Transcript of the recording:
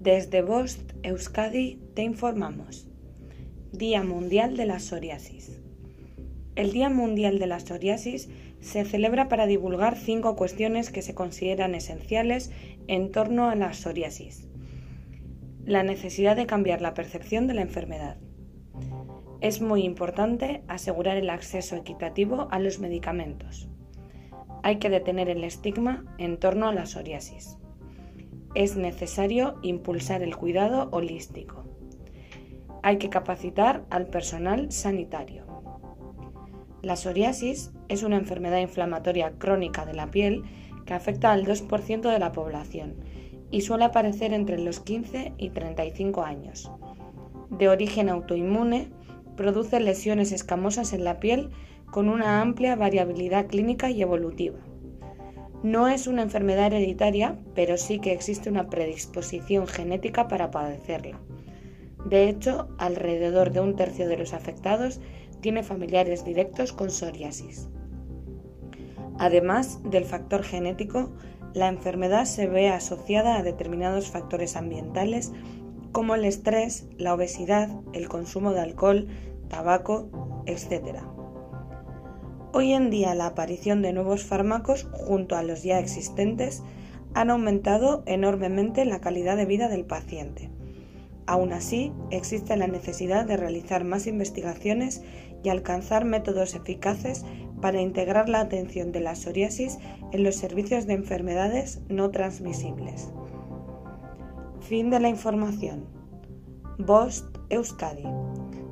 Desde Bost Euskadi te informamos. Día Mundial de la Psoriasis. El Día Mundial de la Psoriasis se celebra para divulgar cinco cuestiones que se consideran esenciales en torno a la psoriasis. La necesidad de cambiar la percepción de la enfermedad. Es muy importante asegurar el acceso equitativo a los medicamentos. Hay que detener el estigma en torno a la psoriasis. Es necesario impulsar el cuidado holístico. Hay que capacitar al personal sanitario. La psoriasis es una enfermedad inflamatoria crónica de la piel que afecta al 2% de la población y suele aparecer entre los 15 y 35 años. De origen autoinmune, produce lesiones escamosas en la piel con una amplia variabilidad clínica y evolutiva. No es una enfermedad hereditaria, pero sí que existe una predisposición genética para padecerla. De hecho, alrededor de un tercio de los afectados tiene familiares directos con psoriasis. Además del factor genético, la enfermedad se ve asociada a determinados factores ambientales como el estrés, la obesidad, el consumo de alcohol, tabaco, etc. Hoy en día la aparición de nuevos fármacos junto a los ya existentes han aumentado enormemente la calidad de vida del paciente. Aún así, existe la necesidad de realizar más investigaciones y alcanzar métodos eficaces para integrar la atención de la psoriasis en los servicios de enfermedades no transmisibles. Fin de la información. Bost Euskadi